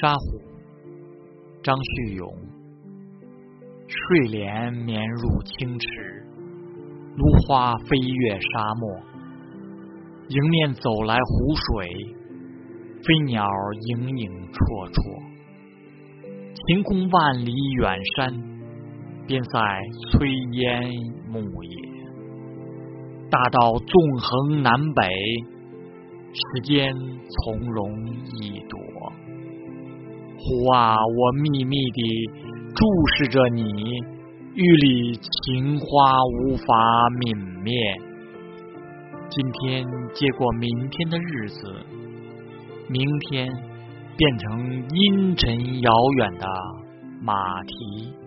沙湖，张旭勇。睡莲绵入清池，芦花飞越沙漠。迎面走来湖水，飞鸟影影绰绰。晴空万里远山，边塞炊烟暮野。大道纵横南北，时间从容一朵。湖啊，我秘密地注视着你，玉里情花无法泯灭。今天接过明天的日子，明天变成阴沉遥远的马蹄。